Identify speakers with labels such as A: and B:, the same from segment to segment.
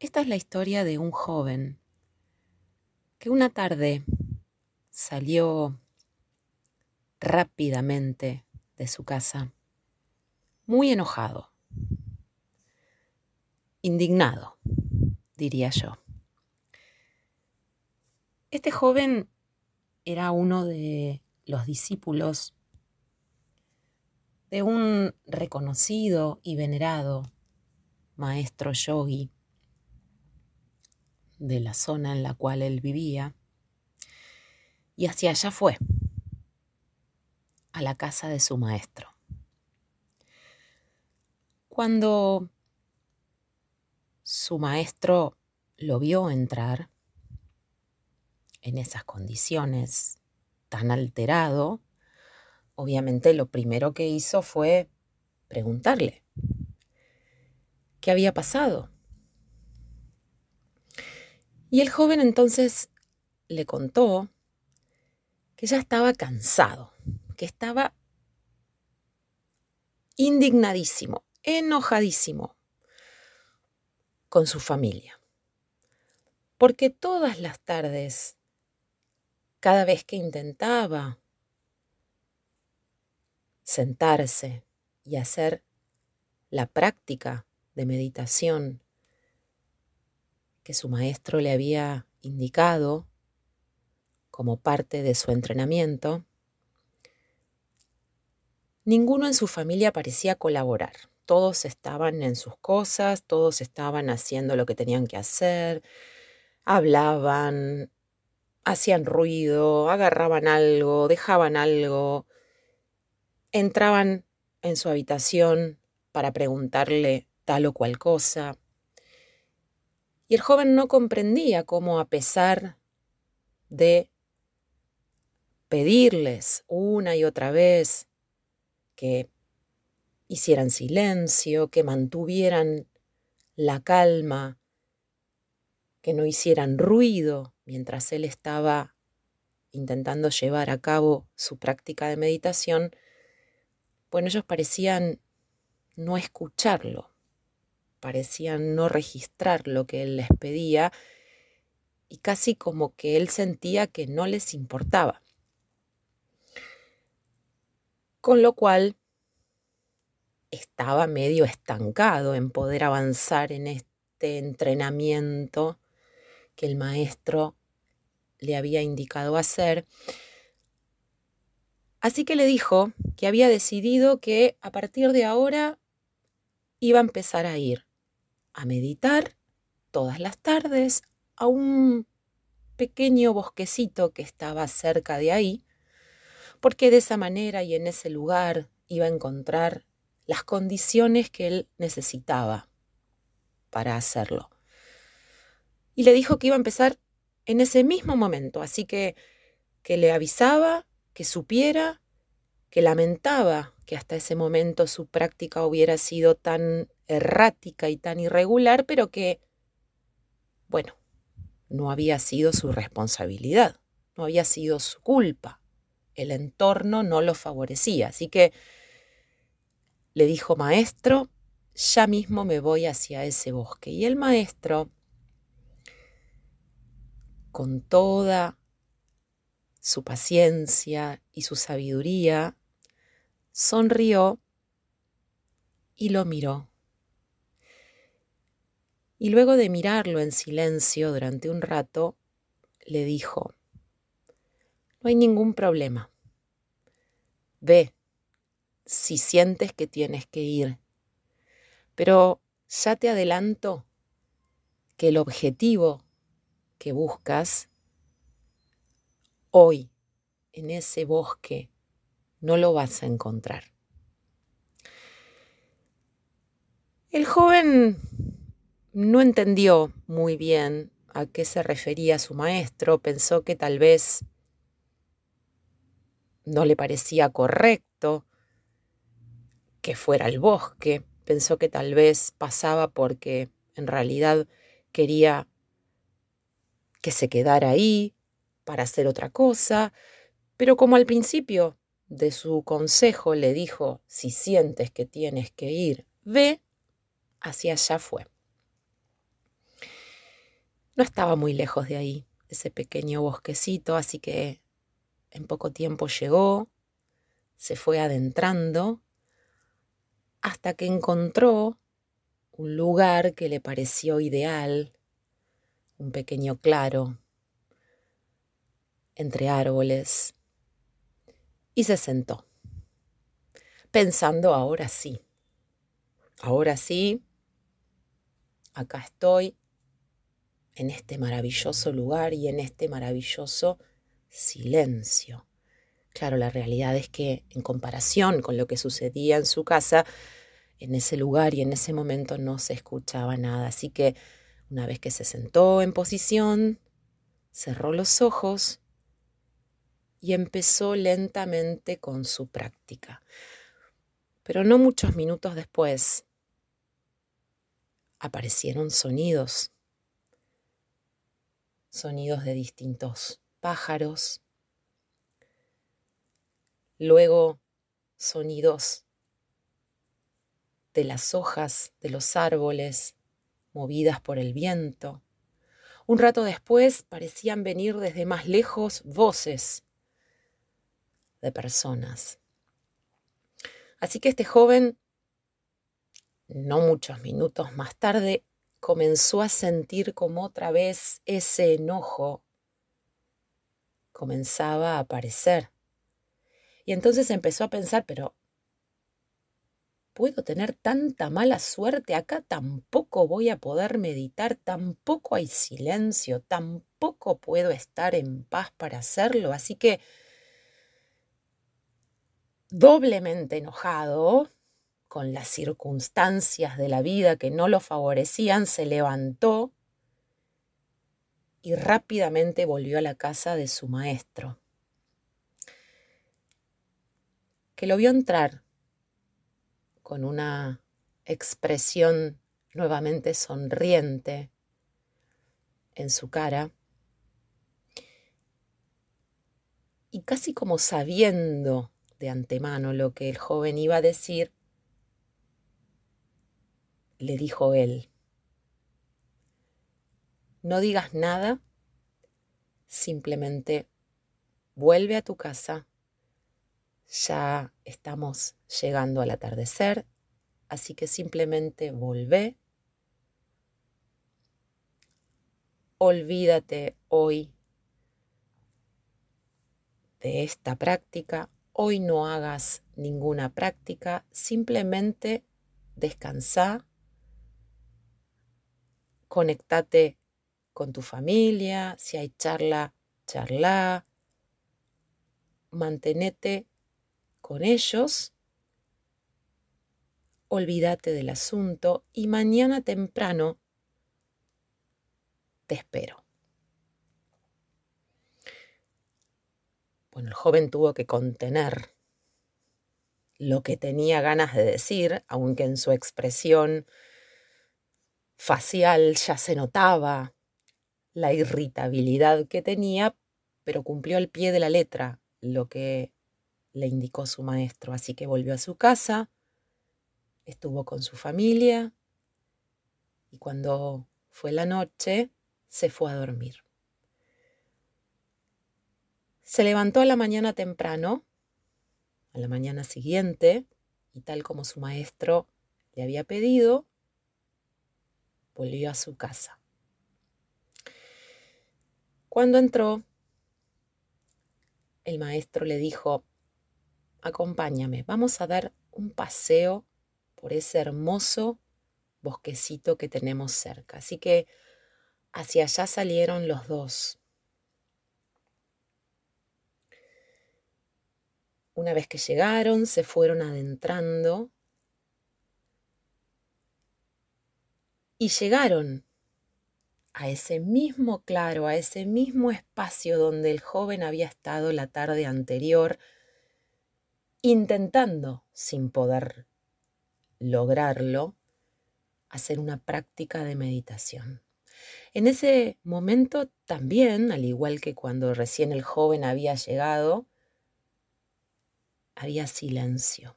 A: Esta es la historia de un joven que una tarde salió rápidamente de su casa, muy enojado, indignado, diría yo. Este joven era uno de los discípulos de un reconocido y venerado maestro yogi de la zona en la cual él vivía, y hacia allá fue, a la casa de su maestro. Cuando su maestro lo vio entrar en esas condiciones tan alterado, obviamente lo primero que hizo fue preguntarle qué había pasado. Y el joven entonces le contó que ya estaba cansado, que estaba indignadísimo, enojadísimo con su familia. Porque todas las tardes, cada vez que intentaba sentarse y hacer la práctica de meditación que su maestro le había indicado como parte de su entrenamiento, ninguno en su familia parecía colaborar. Todos estaban en sus cosas, todos estaban haciendo lo que tenían que hacer, hablaban, hacían ruido, agarraban algo, dejaban algo, entraban en su habitación para preguntarle tal o cual cosa. Y el joven no comprendía cómo a pesar de pedirles una y otra vez que hicieran silencio, que mantuvieran la calma, que no hicieran ruido mientras él estaba intentando llevar a cabo su práctica de meditación, bueno, ellos parecían no escucharlo, parecían no registrar lo que él les pedía y casi como que él sentía que no les importaba. Con lo cual estaba medio estancado en poder avanzar en este entrenamiento que el maestro le había indicado hacer. Así que le dijo que había decidido que a partir de ahora iba a empezar a ir a meditar todas las tardes a un pequeño bosquecito que estaba cerca de ahí, porque de esa manera y en ese lugar iba a encontrar las condiciones que él necesitaba para hacerlo. Y le dijo que iba a empezar en ese mismo momento, así que que le avisaba, que supiera, que lamentaba que hasta ese momento su práctica hubiera sido tan errática y tan irregular, pero que, bueno, no había sido su responsabilidad, no había sido su culpa. El entorno no lo favorecía. Así que le dijo, maestro, ya mismo me voy hacia ese bosque. Y el maestro, con toda su paciencia y su sabiduría, sonrió y lo miró. Y luego de mirarlo en silencio durante un rato, le dijo, no hay ningún problema. Ve si sientes que tienes que ir. Pero ya te adelanto que el objetivo que buscas hoy en ese bosque no lo vas a encontrar. El joven no entendió muy bien a qué se refería su maestro, pensó que tal vez no le parecía correcto que fuera al bosque, pensó que tal vez pasaba porque en realidad quería que se quedara ahí para hacer otra cosa, pero como al principio de su consejo le dijo, si sientes que tienes que ir, ve, hacia allá fue. No estaba muy lejos de ahí, ese pequeño bosquecito, así que en poco tiempo llegó, se fue adentrando, hasta que encontró un lugar que le pareció ideal, un pequeño claro, entre árboles, y se sentó, pensando ahora sí, ahora sí, acá estoy, en este maravilloso lugar y en este maravilloso silencio. Claro, la realidad es que en comparación con lo que sucedía en su casa, en ese lugar y en ese momento no se escuchaba nada. Así que una vez que se sentó en posición, cerró los ojos y empezó lentamente con su práctica. Pero no muchos minutos después aparecieron sonidos, sonidos de distintos pájaros, luego sonidos de las hojas de los árboles movidas por el viento. Un rato después parecían venir desde más lejos voces de personas. Así que este joven, no muchos minutos más tarde, comenzó a sentir como otra vez ese enojo comenzaba a aparecer. Y entonces empezó a pensar, pero puedo tener tanta mala suerte acá, tampoco voy a poder meditar, tampoco hay silencio, tampoco puedo estar en paz para hacerlo. Así que, doblemente enojado con las circunstancias de la vida que no lo favorecían, se levantó y rápidamente volvió a la casa de su maestro, que lo vio entrar con una expresión nuevamente sonriente en su cara y casi como sabiendo de antemano lo que el joven iba a decir, le dijo él, no digas nada, simplemente vuelve a tu casa ya estamos llegando al atardecer, así que simplemente volvé. Olvídate hoy de esta práctica. Hoy no hagas ninguna práctica, simplemente descansa, conectate con tu familia, si hay charla, charla, mantenete con ellos, olvídate del asunto y mañana temprano te espero. Bueno, el joven tuvo que contener lo que tenía ganas de decir, aunque en su expresión facial ya se notaba la irritabilidad que tenía, pero cumplió al pie de la letra lo que le indicó su maestro. Así que volvió a su casa, estuvo con su familia y cuando fue la noche se fue a dormir. Se levantó a la mañana temprano, a la mañana siguiente, y tal como su maestro le había pedido, volvió a su casa. Cuando entró, el maestro le dijo, acompáñame, vamos a dar un paseo por ese hermoso bosquecito que tenemos cerca. Así que hacia allá salieron los dos. Una vez que llegaron, se fueron adentrando y llegaron a ese mismo claro, a ese mismo espacio donde el joven había estado la tarde anterior intentando, sin poder lograrlo, hacer una práctica de meditación. En ese momento también, al igual que cuando recién el joven había llegado, había silencio.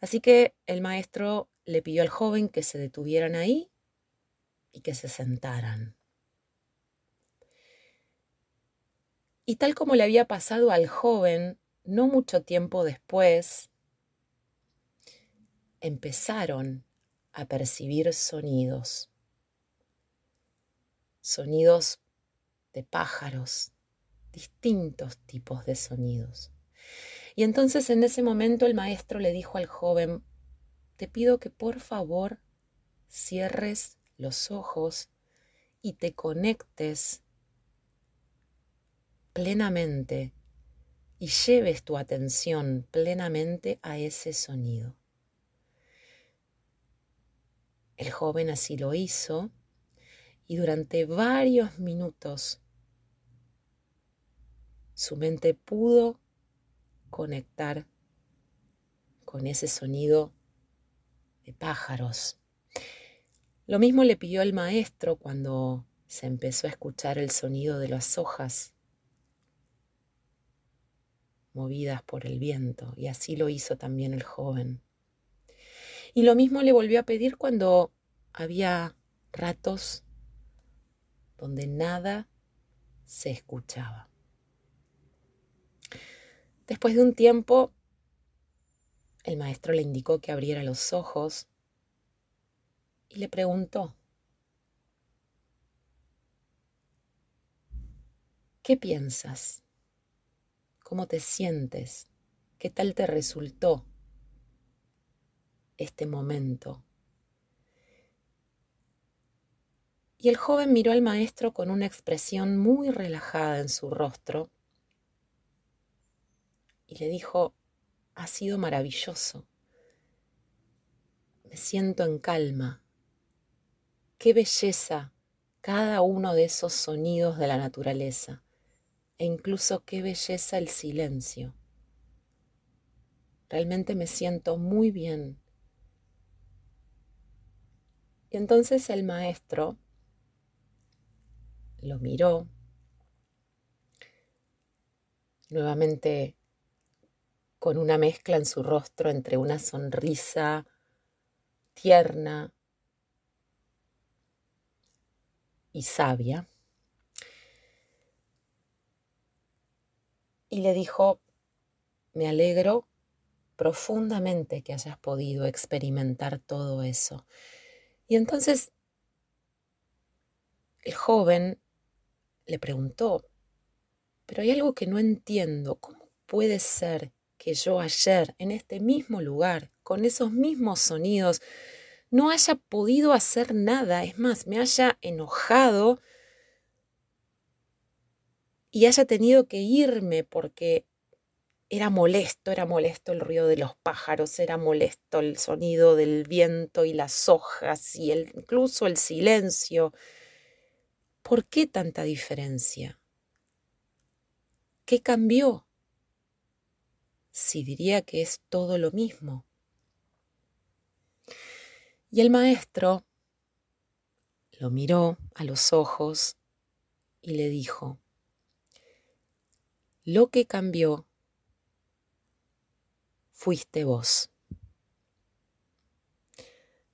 A: Así que el maestro le pidió al joven que se detuvieran ahí y que se sentaran. Y tal como le había pasado al joven, no mucho tiempo después, empezaron a percibir sonidos, sonidos de pájaros, distintos tipos de sonidos. Y entonces en ese momento el maestro le dijo al joven, te pido que por favor cierres los ojos y te conectes plenamente y lleves tu atención plenamente a ese sonido. El joven así lo hizo y durante varios minutos su mente pudo conectar con ese sonido de pájaros. Lo mismo le pidió el maestro cuando se empezó a escuchar el sonido de las hojas movidas por el viento, y así lo hizo también el joven. Y lo mismo le volvió a pedir cuando había ratos donde nada se escuchaba. Después de un tiempo, el maestro le indicó que abriera los ojos y le preguntó, ¿qué piensas? ¿Cómo te sientes? ¿Qué tal te resultó este momento? Y el joven miró al maestro con una expresión muy relajada en su rostro y le dijo, ha sido maravilloso. Me siento en calma. Qué belleza cada uno de esos sonidos de la naturaleza e incluso qué belleza el silencio. Realmente me siento muy bien. Y entonces el maestro lo miró, nuevamente con una mezcla en su rostro entre una sonrisa tierna y sabia, y le dijo, me alegro profundamente que hayas podido experimentar todo eso. Y entonces el joven le preguntó, pero hay algo que no entiendo, ¿cómo puede ser que yo ayer, en este mismo lugar, con esos mismos sonidos, no haya podido hacer nada, es más, me haya enojado y haya tenido que irme porque era molesto, era molesto el ruido de los pájaros, era molesto el sonido del viento y las hojas y incluso el silencio. ¿Por qué tanta diferencia? ¿Qué cambió? Si diría que es todo lo mismo. Y el maestro lo miró a los ojos y le dijo, lo que cambió fuiste vos.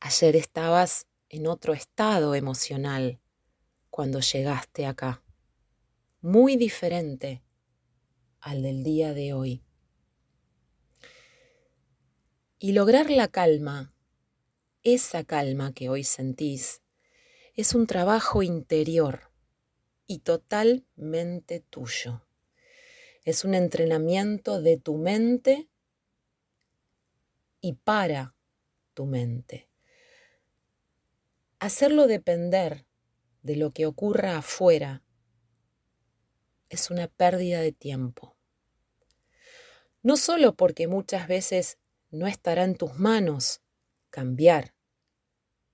A: Ayer estabas en otro estado emocional cuando llegaste acá, muy diferente al del día de hoy. Y lograr la calma, esa calma que hoy sentís, es un trabajo interior y totalmente tuyo. Es un entrenamiento de tu mente y para tu mente. Hacerlo depender de lo que ocurra afuera es una pérdida de tiempo. No solo porque muchas veces no estará en tus manos cambiar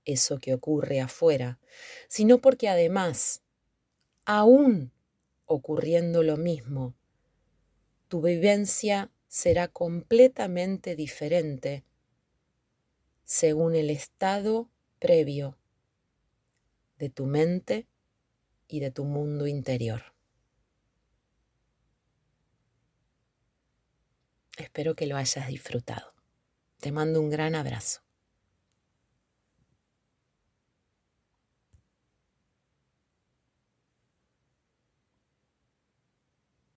A: eso que ocurre afuera, sino porque además, aún ocurriendo lo mismo, tu vivencia será completamente diferente según el estado previo de tu mente y de tu mundo interior. Espero que lo hayas disfrutado. Te mando un gran abrazo.